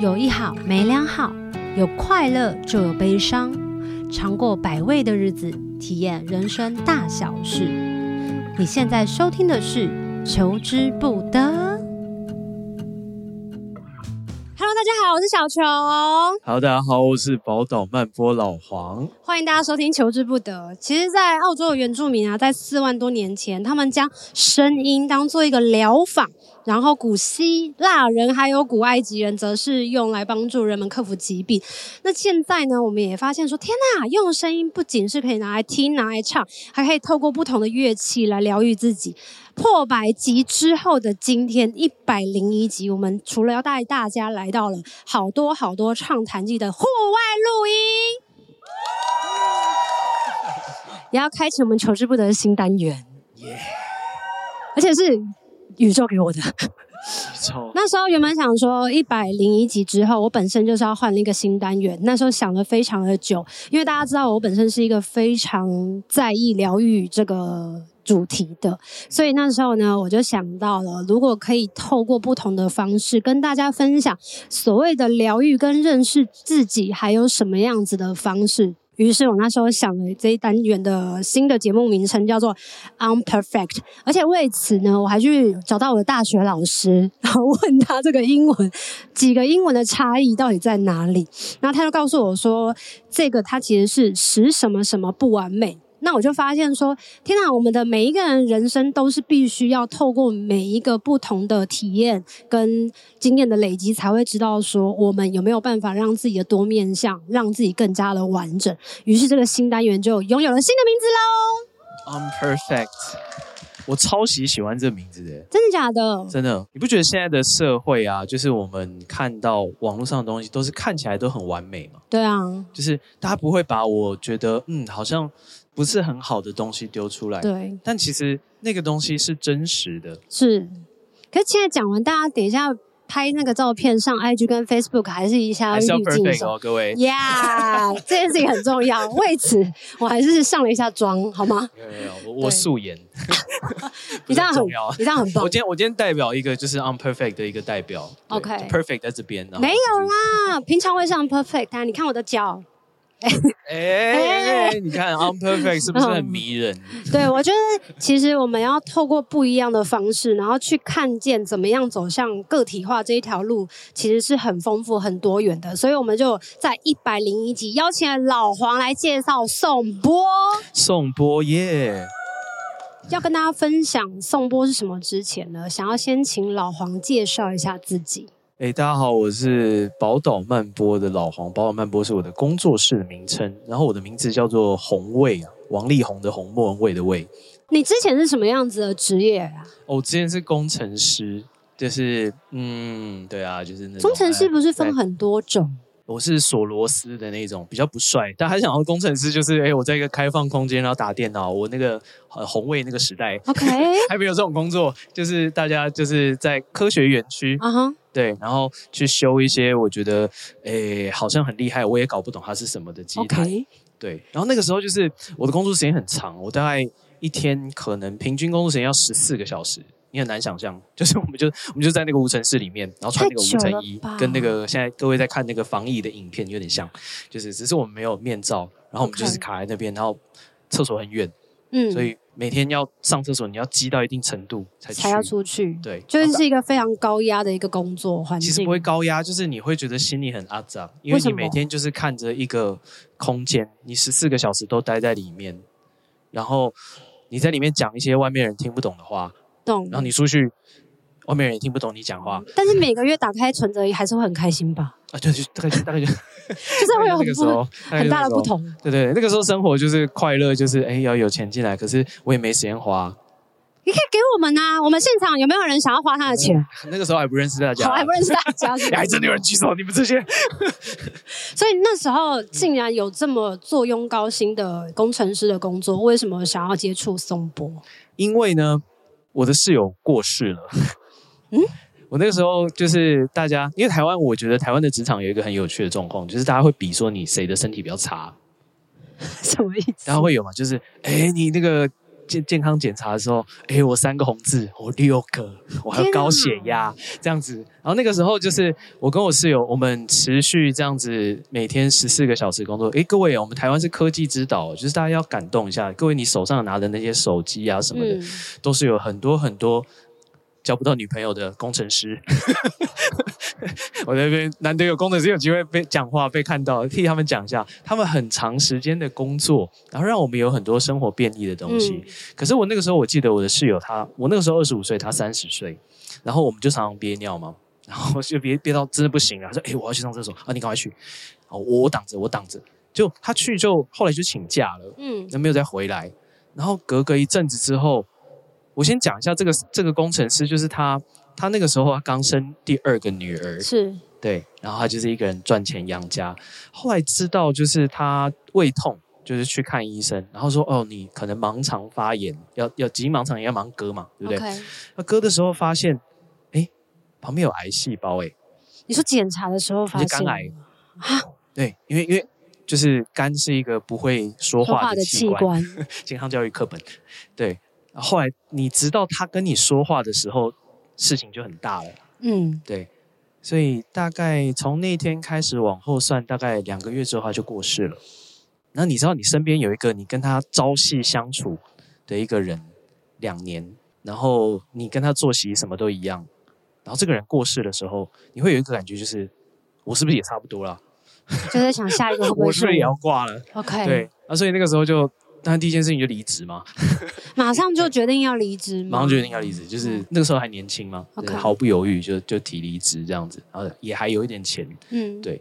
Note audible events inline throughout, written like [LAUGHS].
有一好没两好，有快乐就有悲伤，尝过百味的日子，体验人生大小事。你现在收听的是《求之不得》。Hello，大家好，我是小琼。Hello，大家好，我是宝岛曼波老黄。欢迎大家收听《求之不得》。其实，在澳洲的原住民啊，在四万多年前，他们将声音当做一个疗法。然后，古希腊人还有古埃及人，则是用来帮助人们克服疾病。那现在呢，我们也发现说，天哪，用声音不仅是可以拿来听、拿来唱，还可以透过不同的乐器来疗愈自己。破百集之后的今天，一百零一集，我们除了要带大家来到了好多好多畅谈季的户外录音，也要开启我们求之不得的新单元。耶！而且是。宇宙给我的。那时候原本想说一百零一集之后，我本身就是要换一个新单元。那时候想了非常的久，因为大家知道我本身是一个非常在意疗愈这个主题的，所以那时候呢，我就想到了，如果可以透过不同的方式跟大家分享所谓的疗愈跟认识自己，还有什么样子的方式。于是我那时候想了这一单元的新的节目名称叫做 Unperfect，而且为此呢，我还去找到我的大学老师，然后问他这个英文几个英文的差异到底在哪里，然后他就告诉我说，这个它其实是使什么什么不完美。那我就发现说，天哪！我们的每一个人人生都是必须要透过每一个不同的体验跟经验的累积，才会知道说我们有没有办法让自己的多面向，让自己更加的完整。于是这个新单元就拥有了新的名字喽。I'm perfect，我超级喜欢这个名字的，真的假的？真的，你不觉得现在的社会啊，就是我们看到网络上的东西，都是看起来都很完美吗？对啊，就是大家不会把我觉得嗯，好像。不是很好的东西丢出来，对，但其实那个东西是真实的，是。可是现在讲完，大家等一下拍那个照片上 IG 跟 Facebook，还是一下要滤镜哦，各位。Yeah，[LAUGHS] 这件事情很重要。为此，我还是上了一下妆，好吗？没有没有，我我素颜。你这样很，你这样很棒。我今天我今天代表一个就是 unperfect 的一个代表，OK，perfect 在这边。没有啦，平常会是 unperfect 但，你看我的脚。哎 [LAUGHS] 哎！你看，unperfect 是不是很迷人？对，我觉得其实我们要透过不一样的方式，然后去看见怎么样走向个体化这一条路，其实是很丰富、很多元的。所以，我们就在一百零一集邀请了老黄来介绍颂钵。颂钵耶！要跟大家分享颂钵是什么之前呢，想要先请老黄介绍一下自己。哎、欸，大家好，我是宝岛漫播的老黄。宝岛漫播是我的工作室的名称，然后我的名字叫做红卫啊，王力宏的红，莫文蔚的蔚。你之前是什么样子的职业啊？我之前是工程师，就是嗯，对啊，就是那种。工程师不是分很多种？我是锁螺丝的那种，比较不帅，但还想要工程师，就是哎、欸，我在一个开放空间，然后打电脑。我那个呃红卫那个时代，OK，[LAUGHS] 还没有这种工作，就是大家就是在科学园区，啊哈，对，然后去修一些我觉得哎、欸、好像很厉害，我也搞不懂它是什么的机台.对。然后那个时候就是我的工作时间很长，我大概一天可能平均工作时间要十四个小时。你很难想象，就是我们就我们就在那个无尘室里面，然后穿那个无尘衣，跟那个现在各位在看那个防疫的影片有点像，就是只是我们没有面罩，然后我们就是卡在那边，然后厕所很远，嗯，所以每天要上厕所，你要积到一定程度才才要出去，对，就是是一个非常高压的一个工作环境。其实不会高压，就是你会觉得心里很阿杂，因为你每天就是看着一个空间，你十四个小时都待在里面，然后你在里面讲一些外面人听不懂的话。然后你出去，外面人也听不懂你讲话。但是每个月打开存折还是会很开心吧？[LAUGHS] 啊，对，就大概就大概就，就是会有很不 [LAUGHS] 很大的不同。对对，那个时候生活就是快乐，就是哎要有钱进来，可是我也没时间花。你可以给我们啊，我们现场有没有人想要花他的钱？[LAUGHS] 那个时候还不认识大家，好，还不认识大家，还真的有人举手，你们这些。所以那时候竟然有这么坐拥高薪的工程师的工作，为什么想要接触松波？因为呢。我的室友过世了，嗯，[LAUGHS] 我那个时候就是大家，因为台湾，我觉得台湾的职场有一个很有趣的状况，就是大家会比说你谁的身体比较差，[LAUGHS] 什么意思？然后会有嘛，就是哎，你那个健健康检查的时候，哎，我三个红字，我六个，我还有高血压这样子。然后那个时候就是我跟我室友，我们持续这样子每天十四个小时工作。哎，各位，我们台湾是科技之岛，就是大家要感动一下。各位，你手上拿的那些手机啊什么的，嗯、都是有很多很多。交不到女朋友的工程师，[LAUGHS] 我那边难得有工程师有机会被讲话被看到，替他们讲一下，他们很长时间的工作，然后让我们有很多生活便利的东西。嗯、可是我那个时候，我记得我的室友他，我那个时候二十五岁，他三十岁，然后我们就常常憋尿嘛，然后就憋憋到真的不行了，他说：“哎、欸，我要去上厕所啊，你赶快去。”哦，我挡着，我挡着，就他去就后来就请假了，嗯，那没有再回来，然后隔个一阵子之后。我先讲一下这个这个工程师，就是他，他那个时候他刚生第二个女儿，是对，然后他就是一个人赚钱养家。后来知道就是他胃痛，就是去看医生，然后说哦，你可能盲肠发炎，要要急盲肠也要盲割嘛，对不对？他割的时候发现，哎，旁边有癌细胞，哎，你说检查的时候发现肝癌啊？对，因为因为就是肝是一个不会说话的器官，器官 [LAUGHS] 健康教育课本，对。后来你直到他跟你说话的时候，事情就很大了。嗯，对，所以大概从那天开始往后算，大概两个月之后他就过世了。那你知道你身边有一个你跟他朝夕相处的一个人两年，然后你跟他作息什么都一样，然后这个人过世的时候，你会有一个感觉，就是我是不是也差不多了？就在想下一个会不 [LAUGHS] 是不是也要挂了？[LAUGHS] OK，对，那所以那个时候就。当然，第一件事情就离职嘛，[LAUGHS] 马上就决定要离职，马上决定要离职，就是那个时候还年轻嘛，Okay. 毫不犹豫就就提离职这样子，然后也还有一点钱，嗯，对。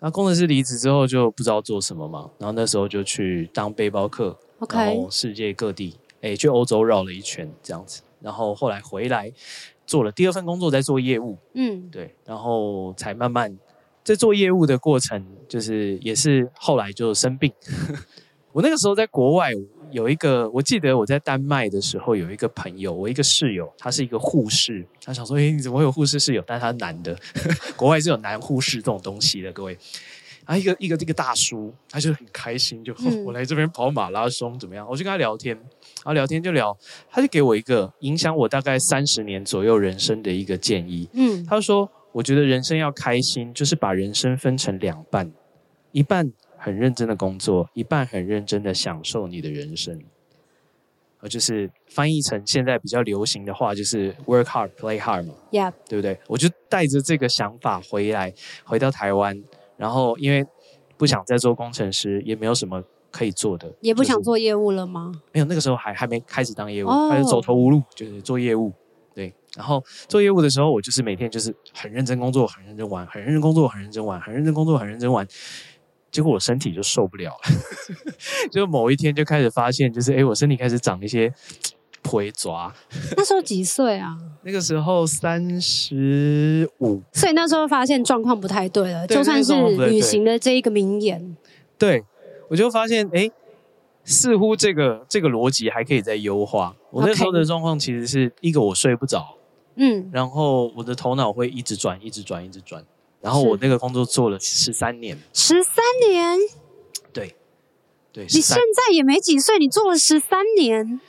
那工程师离职之后就不知道做什么嘛，然后那时候就去当背包客.然后世界各地，哎，去欧洲绕了一圈这样子，然后后来回来做了第二份工作，在做业务，嗯，对，然后才慢慢在做业务的过程，就是也是后来就生病。我那个时候在国外有一个，我记得我在丹麦的时候有一个朋友，我一个室友，他是一个护士，他想说，哎，你怎么会有护士室友？但是他是男的，[LAUGHS] 国外是有男护士这种东西的，各位。啊，一个一个这个大叔，他就很开心，就、嗯、我来这边跑马拉松怎么样？我就跟他聊天，然后聊天就聊，他就给我一个影响我大概三十年左右人生的一个建议。嗯，他说，我觉得人生要开心，就是把人生分成两半，一半。很认真的工作，一半很认真的享受你的人生，呃就是翻译成现在比较流行的话，就是 work hard, play hard 嘛，Yeah，对不对？我就带着这个想法回来，回到台湾，然后因为不想再做工程师，也没有什么可以做的，也不想做业务了吗？就是、没有，那个时候还还没开始当业务，还、oh. 是走投无路，就是做业务。对，然后做业务的时候，我就是每天就是很认真工作，很认真玩，很认真工作，很认真玩，很认真工作，很认真玩。结果我身体就受不了了，[LAUGHS] 就某一天就开始发现，就是哎，我身体开始长一些腿爪。那时候几岁啊？那个时候三十五。所以那时候发现状况不太对了，对就算是旅行的这一个名言。对，我就发现哎，似乎这个这个逻辑还可以再优化。我那时候的状况其实是一个我睡不着，嗯，然后我的头脑会一直转，一直转，一直转。然后我那个工作做了十三年，十三年，对，对，你现在也没几岁，你做了十三年，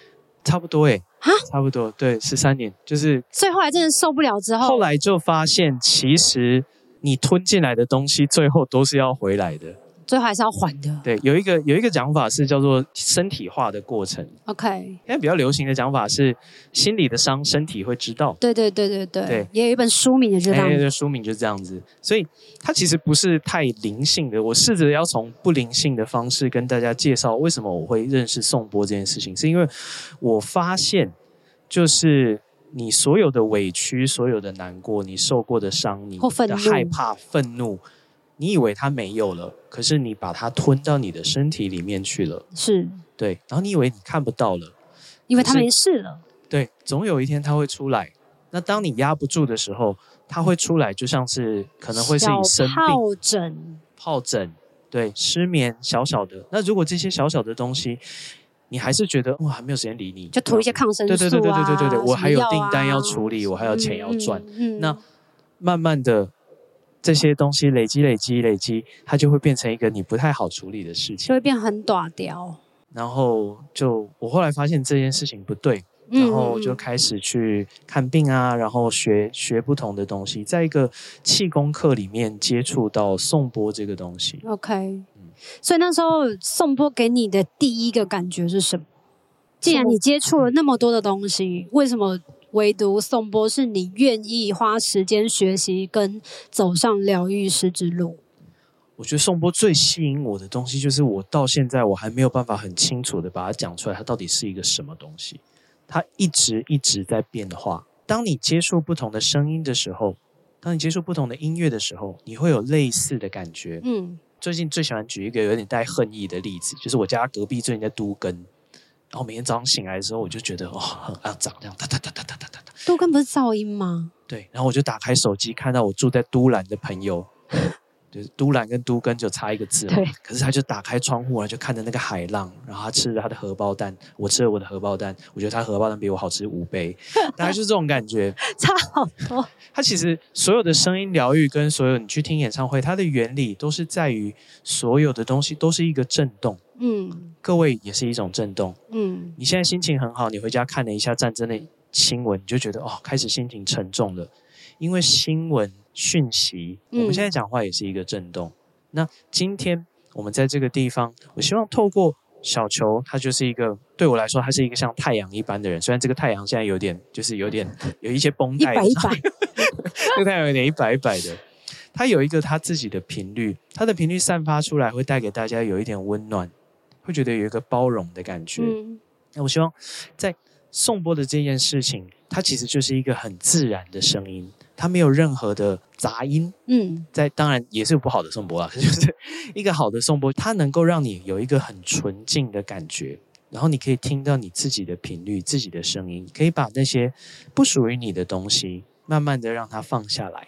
差不多诶，啊，差不多，对，十三年，就是，所以后来真的受不了之后，后来就发现，其实你吞进来的东西，最后都是要回来的。最后还是要还的。对，有一个有一个讲法是叫做身体化的过程。OK，现在比较流行的讲法是心里的伤，身体会知道。对对对对对。对，也有一本书名也是这样。对，书名就是这样子。所以它其实不是太灵性的。我试着要从不灵性的方式跟大家介绍为什么我会认识颂钵这件事情，是因为我发现，就是你所有的委屈、所有的难过、你受过的伤、你的害怕、愤怒。你以为它没有了，可是你把它吞到你的身体里面去了。是，对。然后你以为你看不到了，因为它没事了。对，总有一天它会出来。那当你压不住的时候，它会出来，就像是可能会是你生病、疱疹、疱疹，对，失眠，小小的。那如果这些小小的东西，你还是觉得哇，还没有时间理你，就涂一些抗生素啊。对对对对对对对，我还有订单要处理，我还有钱要赚。嗯，嗯，那慢慢的。这些东西累积、累积、累积，它就会变成一个你不太好处理的事情，就会变很短掉。然后就我后来发现这件事情不对，然后就开始去看病啊，然后学学不同的东西，在一个气功课里面接触到颂钵这个东西。OK，嗯，所以那时候颂钵给你的第一个感觉是什么？既然你接触了那么多的东西，为什么唯独宋波是你愿意花时间学习跟走上疗愈师之路？我觉得宋波最吸引我的东西，就是我到现在我还没有办法很清楚的把它讲出来，它到底是一个什么东西。它一直一直在变化。当你接触不同的声音的时候，当你接触不同的音乐的时候，你会有类似的感觉。嗯，最近最喜欢举一个有点带恨意的例子，就是我家隔壁最近在都更，然后每天早上醒来的时候，我就觉得哦，很肮脏，这样哒哒哒哒哒哒哒。都根不是噪音吗？对，然后我就打开手机，看到我住在都兰的朋友。[LAUGHS] 就是都兰跟都根就差一个字嘛，对。可是他就打开窗户然后，就看着那个海浪，然后他吃着他的荷包蛋，我吃了我的荷包蛋，我觉得他荷包蛋比我好吃五倍，[LAUGHS] 大概就是这种感觉，差好多。他其实所有的声音疗愈跟所有你去听演唱会，它的原理都是在于所有的东西都是一个震动，嗯，各位也是一种震动，嗯。你现在心情很好，你回家看了一下战争的新闻，你就觉得哦，开始心情沉重了，因为新闻。讯息，我们现在讲话也是一个震动。嗯。那今天我们在这个地方，我希望透过小球，它就是一个对我来说，他是一个像太阳一般的人。虽然这个太阳现在有点，就是有点 [LAUGHS] 有一些绷带，[LAUGHS] 一摆一摆，[LAUGHS] 这个太阳有点一摆一摆的。它有一个它自己的频率，它的频率散发出来会带给大家有一点温暖，会觉得有一个包容的感觉。嗯。那我希望在颂钵的这件事情，它其实就是一个很自然的声音。它没有任何的杂音，嗯，在当然也是有不好的颂钵啊，[LAUGHS] 就是一个好的颂钵，它能够让你有一个很纯净的感觉，然后你可以听到你自己的频率、自己的声音，可以把那些不属于你的东西，慢慢的让它放下来。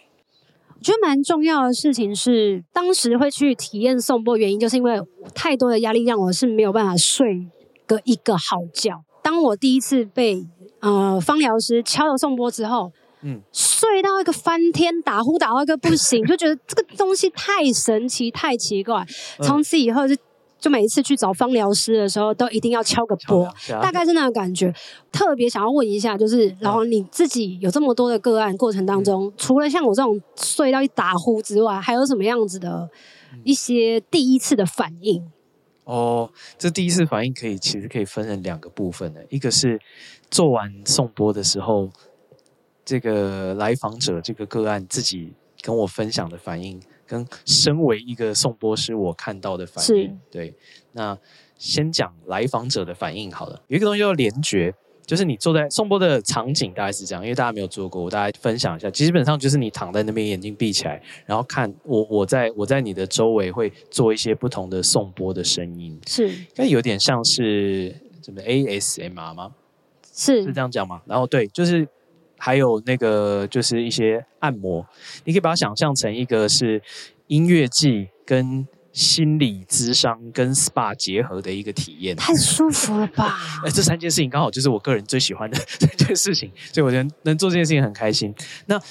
我觉得蛮重要的事情是，当时会去体验颂钵，原因就是因为太多的压力让我是没有办法睡个一个好觉。当我第一次被呃芳疗师敲了颂钵之后。嗯，睡到一个翻天，打呼打到一个不行，就觉得这个东西太神奇、太奇怪。从此以后就，就就每一次去找芳疗师的时候，都一定要敲个波，大概是那个感觉。特别想要问一下，就是然后你自己有这么多的个案过程当中，嗯、除了像我这种睡到一打呼之外，还有什么样子的一些第一次的反应？哦，这第一次反应可以其实可以分成两个部分的，一个是做完颂钵的时候。这个来访者这个个案自己跟我分享的反应，跟身为一个颂钵师我看到的反应，对。那先讲来访者的反应好了。有一个东西叫联觉，就是你坐在颂钵的场景大概是这样，因为大家没有做过，我大家分享一下。基本上就是你躺在那边，眼睛闭起来，然后看我，我在我在你的周围会做一些不同的颂钵的声音，是，应该有点像是什么 ASMR 吗？是是这样讲吗？然后对，就是。还有那个就是一些按摩，你可以把它想象成一个是音乐季跟心理咨商跟 SPA 结合的一个体验，太舒服了吧？[LAUGHS] 哎，这三件事情刚好就是我个人最喜欢的 [LAUGHS] 这件事情，所以我觉得能做这件事情很开心。那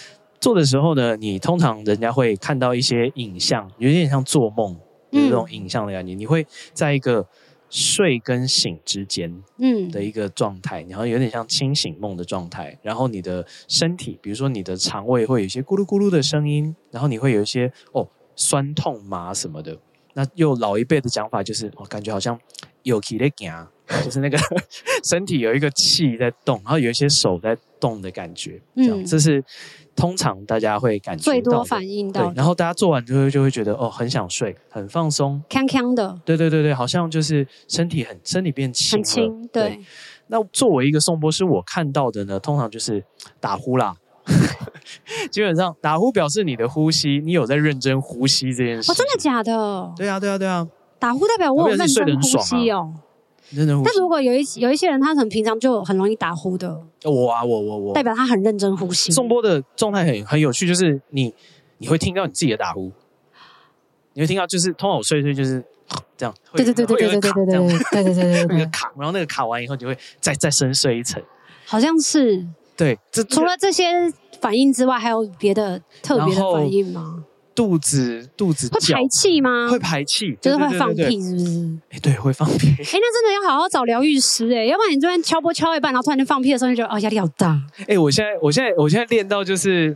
做的时候呢，你通常人家会看到一些影像，有点像做梦，有这种影像的感觉，嗯、你会在一个。睡跟醒之间，嗯，的一个状态，然后有点像清醒梦的状态，然后你的身体，比如说你的肠胃会有一些咕噜咕噜的声音，然后你会有一些哦酸痛麻什么的。那又老一辈的讲法就是，我、哦、感觉好像有气在行，就是那个 [LAUGHS] 身体有一个气在动，然后有一些手在动的感觉，这样，嗯、这是。通常大家会感觉最多反应到，然后大家做完之后就会觉得哦，很想睡，很放松，康康的。对对对对，好像就是身体很身体变轻，很轻。对，对。那作为一个颂钵师，我看到的呢，通常就是打呼啦。[LAUGHS] 基本上打呼表示你的呼吸，你有在认真呼吸这件事。哦，真的假的？对啊，对啊，对啊。打呼代表我有认真呼吸哦。但如果有一有一些人，他可能平常就很容易打呼的。我啊，我我我，代表他很认真呼吸。颂波的状态很很有趣，就是你你会听到你自己的打呼，你会听到就是通常我睡一睡就是 [SNIFFS] 这样。对对对对对对对对对对对对对。那个卡，然后那个卡完以后，你会再再深睡一层。好像是。对，这除了这些反应之外，还有别的特别的反应吗？肚子肚子会排气吗？会排气，就是会放屁，是不是？哎，对，会放屁。哎，那真的要好好找疗愈师哎，要不然你这边敲波敲一半，然后突然间放屁的时候，你就觉得哦，压力好大。哎，我现在我现在我现在练到就是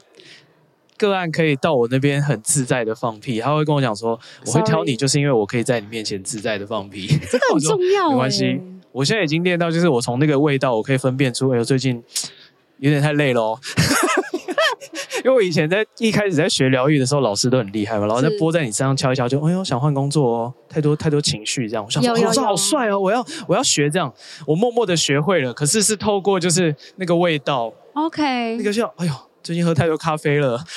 个案可以到我那边很自在的放屁，他会跟我讲说，我会挑你，就是因为我可以在你面前自在的放屁，这个很 [LAUGHS] 重要。没关系，我现在已经练到，就是我从那个味道，我可以分辨出，哎呦，最近有点太累了哦。因为我以前在一开始在学疗愈的时候，老师都很厉害嘛，然后在拨在你身上敲一敲，就哎呦想换工作哦，太多太多情绪这样。我想说老师好帅哦，我要我要学这样，我默默的学会了。可是是透过就是那个味道，OK，那个叫哎呦，最近喝太多咖啡了。[LAUGHS]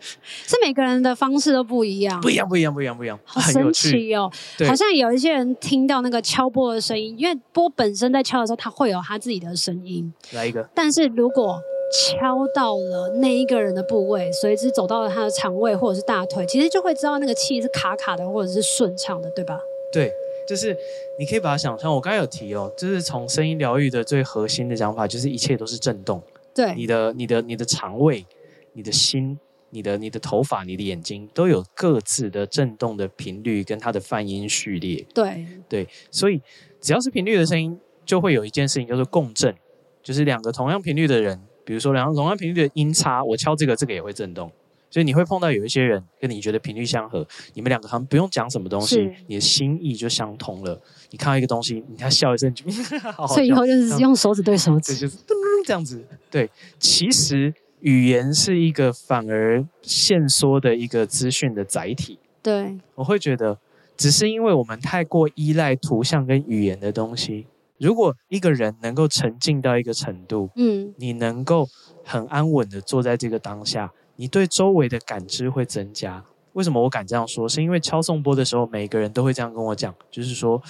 是每个人的方式都不一样，不一样不一样不一样不一样，好神奇哦。好像有一些人听到那个敲波的声音，因为波本身在敲的时候，它会有它自己的声音。来一个，但是如果敲到了那一个人的部位，随之走到了他的肠胃或者是大腿，其实就会知道那个气是卡卡的或者是顺畅的，对吧？对，就是你可以把它想象，我刚才有提哦，就是从声音疗愈的最核心的讲法，就是一切都是震动。对，你的、你的、你的肠胃、你的心、你的、你的头发、你的眼睛，都有各自的震动的频率跟它的泛音序列。对对，所以只要是频率的声音，就会有一件事情叫做共振，就是两个同样频率的人。比如说，两个同样频率的音差，我敲这个，这个也会震动。所以你会碰到有一些人跟你觉得频率相合，你们两个好像不用讲什么东西，你的心意就相通了。你看到一个东西，你看笑一声就 [LAUGHS] 好好笑。所以以后就是用手指对手指，就是这样子。对，其实语言是一个反而限缩的一个资讯的载体。对，我会觉得，只是因为我们太过依赖图像跟语言的东西。如果一个人能够沉浸到一个程度，嗯，你能够很安稳的坐在这个当下，你对周围的感知会增加。为什么我敢这样说？是因为敲颂钵的时候，每个人都会这样跟我讲，就是说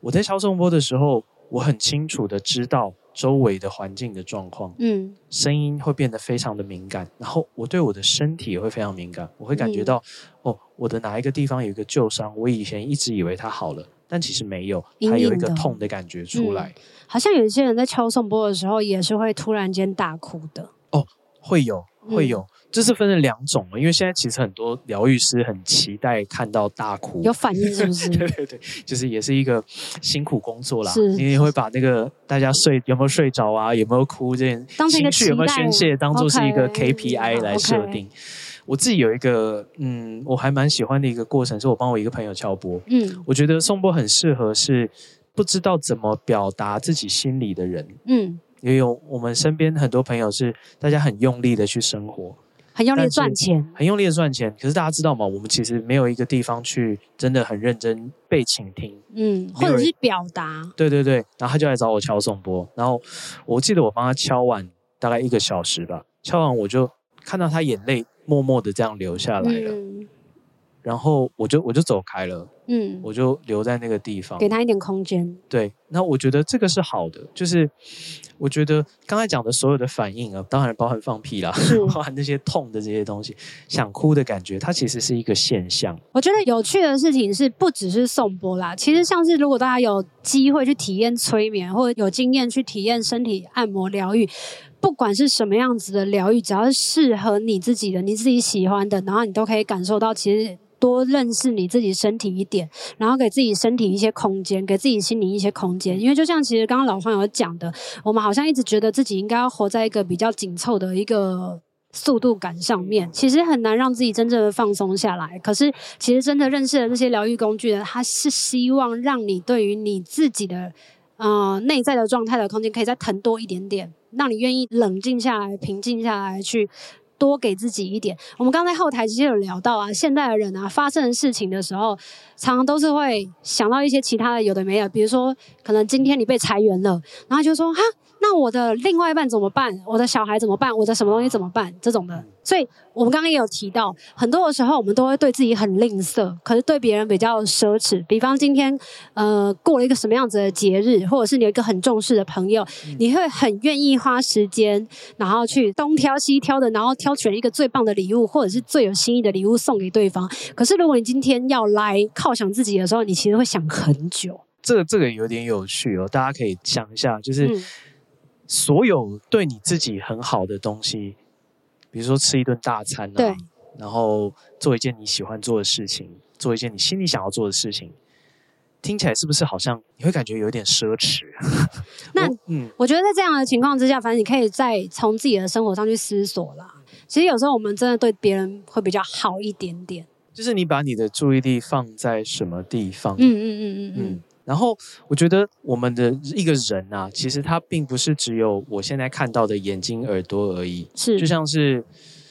我在敲颂钵的时候，我很清楚的知道周围的环境的状况，嗯，声音会变得非常的敏感，然后我对我的身体也会非常敏感，我会感觉到，嗯、哦，我的哪一个地方有一个旧伤，我以前一直以为它好了。但其实没有，还有一个痛的感觉出来。嗯、好像有一些人在敲颂钵的时候，也是会突然间大哭的。哦，会有，会有，这、嗯、是分成两种。因为现在其实很多疗愈师很期待看到大哭，有反应是不是？[LAUGHS] 对对对，就是也是一个辛苦工作啦。是，你也会把那个大家睡有没有睡着啊，有没有哭这件情绪有没有宣泄，当做是一个 KPI 来设定。Okay, okay. 我自己有一个，嗯，我还蛮喜欢的一个过程，是我帮我一个朋友敲波。嗯，我觉得颂钵很适合是不知道怎么表达自己心里的人。嗯，也有我们身边很多朋友是大家很用力的去生活，很用力的赚钱，很用力的赚钱。可是大家知道吗？我们其实没有一个地方去真的很认真被倾听。嗯，或者是表达。对对对，然后他就来找我敲颂钵，然后我记得我帮他敲完大概一个小时吧，敲完我就看到他眼泪。默默的这样留下来了，嗯、然后我就我就走开了，嗯，我就留在那个地方，给他一点空间。对，那我觉得这个是好的，就是我觉得刚才讲的所有的反应啊，当然包含放屁啦，包含那些痛的这些东西，想哭的感觉，它其实是一个现象。我觉得有趣的事情是，不只是颂钵啦，其实像是如果大家有机会去体验催眠，或者有经验去体验身体按摩疗愈。不管是什么样子的疗愈，只要是适合你自己的、你自己喜欢的，然后你都可以感受到，其实多认识你自己身体一点，然后给自己身体一些空间，给自己心灵一些空间。因为就像其实刚刚老黄有讲的，我们好像一直觉得自己应该要活在一个比较紧凑的一个速度感上面，其实很难让自己真正的放松下来。可是其实真的认识了这些疗愈工具呢，它是希望让你对于你自己的啊内在的状态的空间可以再腾多一点点。让你愿意冷静下来、平静下来，去多给自己一点。我们刚才后台其实有聊到啊，现代的人啊，发生的事情的时候，常常都是会想到一些其他的有的没有，比如说可能今天你被裁员了，然后就说哈。那我的另外一半怎么办？我的小孩怎么办？我的什么东西怎么办？这种的，所以我们刚刚也有提到，很多的时候我们都会对自己很吝啬，可是对别人比较奢侈。比方今天呃过了一个什么样子的节日，或者是你有一个很重视的朋友，你会很愿意花时间，然后去东挑西挑的，然后挑选一个最棒的礼物，或者是最有心意的礼物送给对方。可是如果你今天要来犒赏自己的时候，你其实会想很久。这个这个有点有趣哦，大家可以想一下，就是。嗯所有对你自己很好的东西，比如说吃一顿大餐啊，对，然后做一件你喜欢做的事情，做一件你心里想要做的事情，听起来是不是好像你会感觉有点奢侈？那嗯，我觉得在这样的情况之下，反正你可以再从自己的生活上去思索啦。其实有时候我们真的对别人会比较好一点点，就是你把你的注意力放在什么地方？嗯嗯嗯嗯嗯。嗯然后我觉得我们的一个人啊，其实他并不是只有我现在看到的眼睛、耳朵而已。是，就像是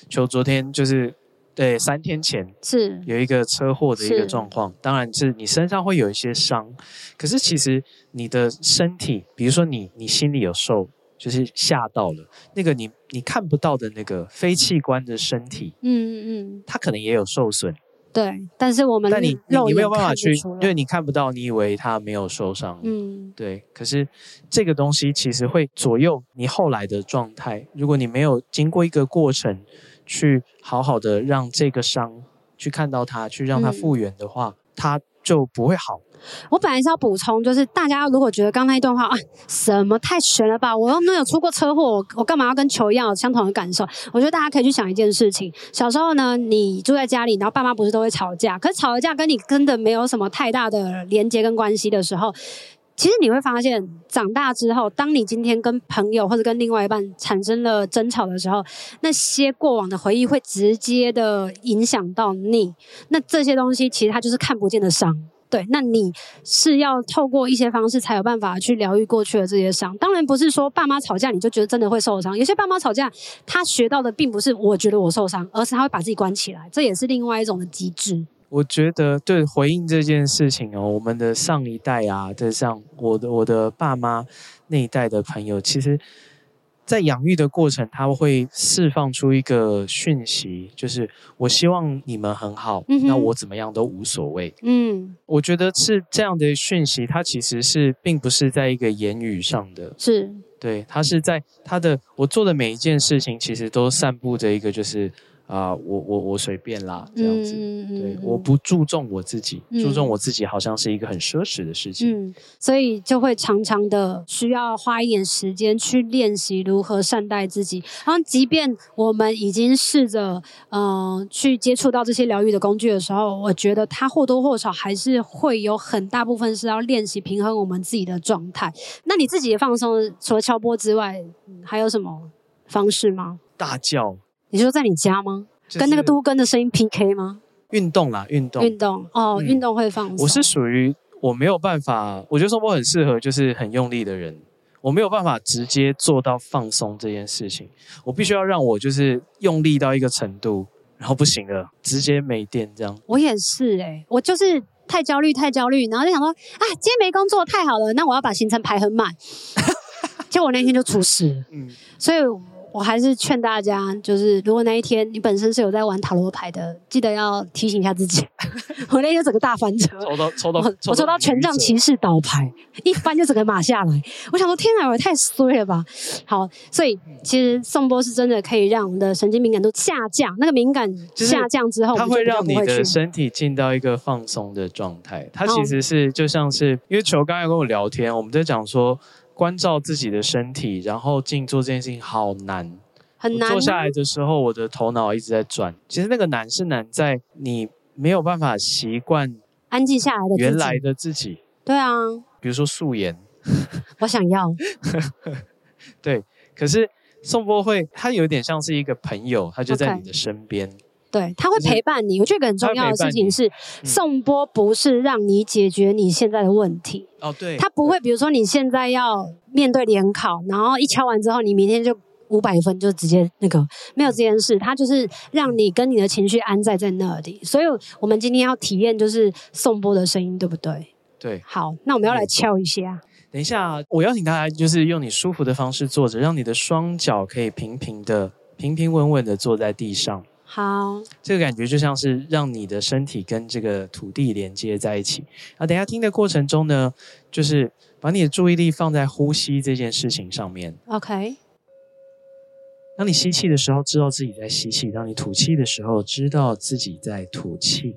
就昨天就是对三天前是有一个车祸的一个状况，当然是你身上会有一些伤，可是其实你的身体，比如说你你心里有受，就是吓到了那个你你看不到的那个非器官的身体，嗯嗯嗯，它可能也有受损。对，但是我们但你你你没有办法去，因为你看不到，你以为他没有受伤，嗯，对。可是这个东西其实会左右你后来的状态。如果你没有经过一个过程，去好好的让这个伤去看到它，去让它复原的话，嗯、它就不会好。我本来是要补充，就是大家如果觉得刚那一段话啊，什么太悬了吧？我又没有出过车祸，我我干嘛要跟球一样有相同的感受？我觉得大家可以去想一件事情：小时候呢，你住在家里，然后爸妈不是都会吵架？可是吵了架跟你真的没有什么太大的连接跟关系的时候，其实你会发现，长大之后，当你今天跟朋友或者跟另外一半产生了争吵的时候，那些过往的回忆会直接的影响到你。那这些东西其实它就是看不见的伤。对，那你是要透过一些方式才有办法去疗愈过去的这些伤。当然不是说爸妈吵架你就觉得真的会受伤。有些爸妈吵架，他学到的并不是我觉得我受伤，而是他会把自己关起来，这也是另外一种的机制。我觉得对回应这件事情哦，我们的上一代啊，就像我的我的爸妈那一代的朋友，其实。在养育的过程，他会释放出一个讯息，就是我希望你们很好，嗯、那我怎么样都无所谓。嗯，我觉得是这样的讯息，它其实是并不是在一个言语上的，是对，它是在他的我做的每一件事情，其实都散布着一个就是。啊、呃，我我我随便啦，这样子，嗯、对，我不注重我自己，嗯、注重我自己好像是一个很奢侈的事情，嗯，所以就会常常的需要花一点时间去练习如何善待自己。然后，即便我们已经试着呃去接触到这些疗愈的工具的时候，我觉得它或多或少还是会有很大部分是要练习平衡我们自己的状态。那你自己的放松，除了敲波之外，还有什么方式吗？大叫。你说在你家吗？就是、跟那个都跟的声音 PK 吗？运动啦，运动，运动哦，嗯、运动会放松。我是属于我没有办法，我觉得说我很适合就是很用力的人，我没有办法直接做到放松这件事情，我必须要让我就是用力到一个程度，然后不行了，直接没电这样。我也是哎、欸，我就是太焦虑，太焦虑，然后就想说啊，今天没工作太好了，那我要把行程排很满，[LAUGHS] 结果我那天就出事，嗯，所以。我还是劝大家，就是如果那一天你本身是有在玩塔罗牌的，记得要提醒一下自己。[LAUGHS] 我那天整个大翻车，抽到抽到，我抽到权杖骑士倒牌，一翻就整个马下来。我想说，天哪，我也太衰了吧！好，所以其实颂钵是真的可以让我们的神经敏感度下降。那个敏感下降之后，它会让你的身体进到一个放松的状态。它其实是就像是，因为球刚才跟我聊天，我们在讲说。关照自己的身体，然后静坐这件事情好难，很难。坐下来的时候，我的头脑一直在转。其实那个难是难在你没有办法习惯安静下来的原来的自己。对啊，比如说素颜，[LAUGHS] 我想要。[LAUGHS] 对，可是宋博会，它有点像是一个朋友，他就在你的身边。Okay. 对，他会陪伴你。我觉得很重要的事情是，颂钵不是让你解决你现在的问题。哦，对。他不会，比如说你现在要面对联考，然后一敲完之后，你明天就五百分就直接那个没有这件事。他就是让你跟你的情绪安在在那里。所以我们今天要体验就是颂钵的声音，对不对？对。好，那我们要来敲一下。等一下，我邀请大家就是用你舒服的方式坐着，让你的双脚可以平平的、平平稳稳的坐在地上。好，这个感觉就像是让你的身体跟这个土地连接在一起。啊，等一下听的过程中呢，就是把你的注意力放在呼吸这件事情上面。OK。当你吸气的时候，知道自己在吸气；当你吐气的时候，知道自己在吐气。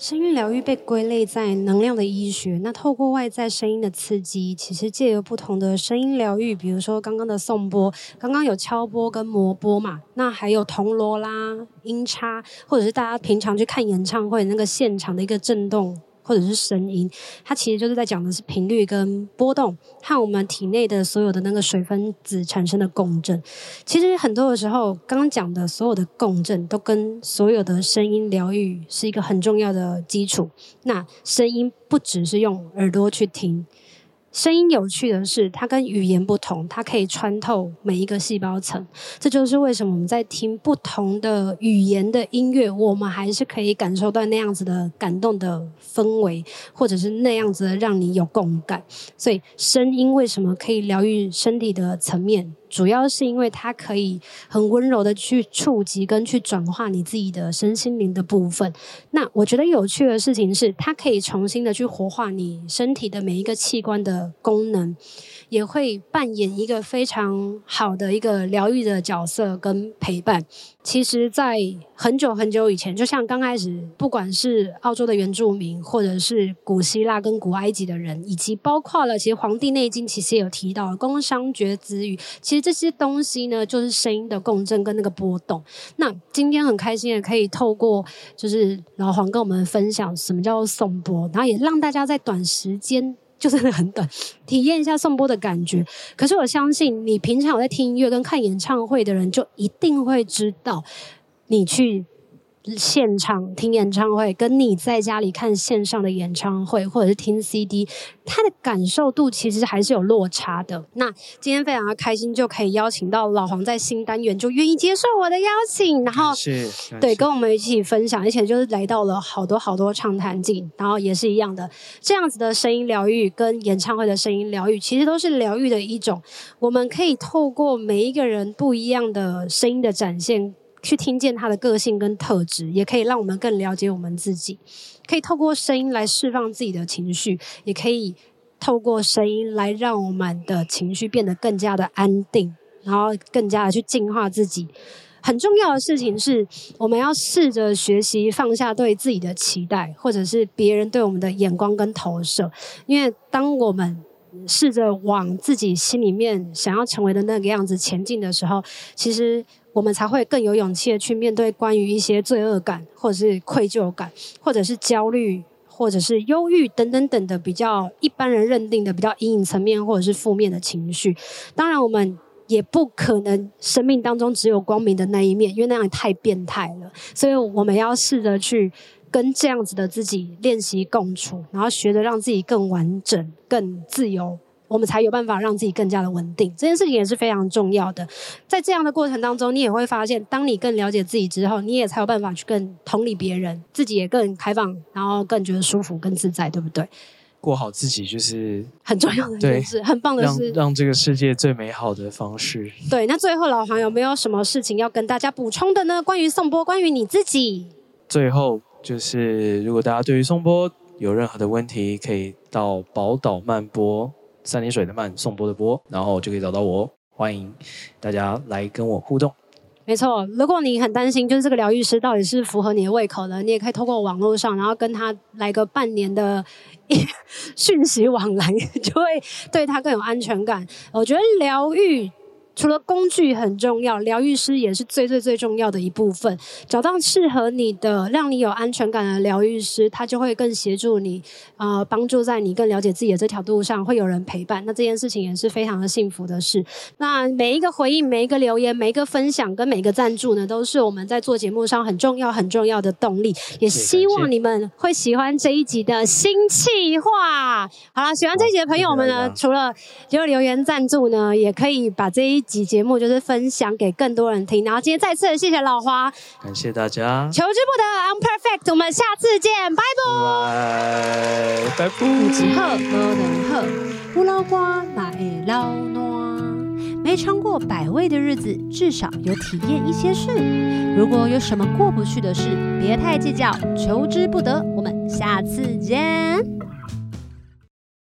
声音疗愈被归类在能量的医学。那透过外在声音的刺激，其实借由不同的声音疗愈，比如说刚刚的送波，刚刚有敲波跟磨波嘛，那还有铜锣啦、音叉，或者是大家平常去看演唱会那个现场的一个震动。或者是声音，它其实就是在讲的是频率跟波动，和我们体内的所有的那个水分子产生的共振。其实很多的时候，刚刚讲的所有的共振，都跟所有的声音疗愈是一个很重要的基础。那声音不只是用耳朵去听。声音有趣的是，它跟语言不同，它可以穿透每一个细胞层。这就是为什么我们在听不同的语言的音乐，我们还是可以感受到那样子的感动的氛围，或者是那样子的让你有共感。所以，声音为什么可以疗愈身体的层面？主要是因为它可以很温柔的去触及跟去转化你自己的身心灵的部分。那我觉得有趣的事情是，它可以重新的去活化你身体的每一个器官的功能。也会扮演一个非常好的一个疗愈的角色跟陪伴。其实，在很久很久以前，就像刚开始，不管是澳洲的原住民，或者是古希腊跟古埃及的人，以及包括了，其实《黄帝内经》其实也有提到，宫商角徵羽，其实这些东西呢，就是声音的共振跟那个波动。那今天很开心的可以透过，就是老黄跟我们分享什么叫做颂钵，然后也让大家在短时间。就是很短，体验一下颂钵的感觉。可是我相信，你平常有在听音乐跟看演唱会的人，就一定会知道，你去。现场听演唱会，跟你在家里看线上的演唱会，或者是听 CD，它的感受度其实还是有落差的。那今天非常的开心，就可以邀请到老黄在新单元就愿意接受我的邀请，然后是对跟我们一起分享，而且就是来到了好多好多畅谈镜，然后也是一样的这样子的声音疗愈跟演唱会的声音疗愈，其实都是疗愈的一种。我们可以透过每一个人不一样的声音的展现。去听见他的个性跟特质，也可以让我们更了解我们自己。可以透过声音来释放自己的情绪，也可以透过声音来让我们的情绪变得更加的安定，然后更加的去净化自己。很重要的事情是，我们要试着学习放下对自己的期待，或者是别人对我们的眼光跟投射。因为当我们试着往自己心里面想要成为的那个样子前进的时候，其实。我们才会更有勇气的去面对关于一些罪恶感，或者是愧疚感，或者是焦虑，或者是忧郁等等等的比较一般人认定的比较阴影层面或者是负面的情绪。当然，我们也不可能生命当中只有光明的那一面，因为那样太变态了。所以，我们要试着去跟这样子的自己练习共处，然后学着让自己更完整、更自由。我们才有办法让自己更加的稳定，这件事情也是非常重要的。在这样的过程当中，你也会发现，当你更了解自己之后，你也才有办法去更同理别人，自己也更开放，然后更觉得舒服、更自在，对不对？过好自己就是很重要的一件事，很棒的事，让让这个世界最美好的方式。对，那最后老黄有没有什么事情要跟大家补充的呢？关于宋波，关于你自己。最后就是，如果大家对于宋波有任何的问题，可以到宝岛漫钵。三点水的慢，颂钵的波，然后就可以找到我。欢迎大家来跟我互动。没错，如果你很担心，就是这个疗愈师到底是符合你的胃口的，你也可以透过网络上，然后跟他来个半年的 [LAUGHS] 讯息往来，就会对他更有安全感。我觉得疗愈。除了工具很重要，疗愈师也是最最最重要的一部分。找到适合你的、让你有安全感的疗愈师，他就会更协助你，呃，帮助在你更了解自己的这条路上，会有人陪伴。那这件事情也是非常的幸福的事。那每一个回应、每一个留言、每一个分享跟每一个赞助呢，都是我们在做节目上很重要、很重要的动力。也希望你们会喜欢这一集的新气话。好了，喜欢这一集的朋友们呢，除了就留言赞助呢，也可以把这一集节目就是分享给更多人听，然后今天再次谢谢老花，感谢大家，求之不得，I'm perfect，我们下次见，拜拜，拜拜，喝不能喝，不老瓜那会老暖，没尝过百味的日子，至少有体验一些事。如果有什么过不去的事，别太计较，求之不得，我们下次见。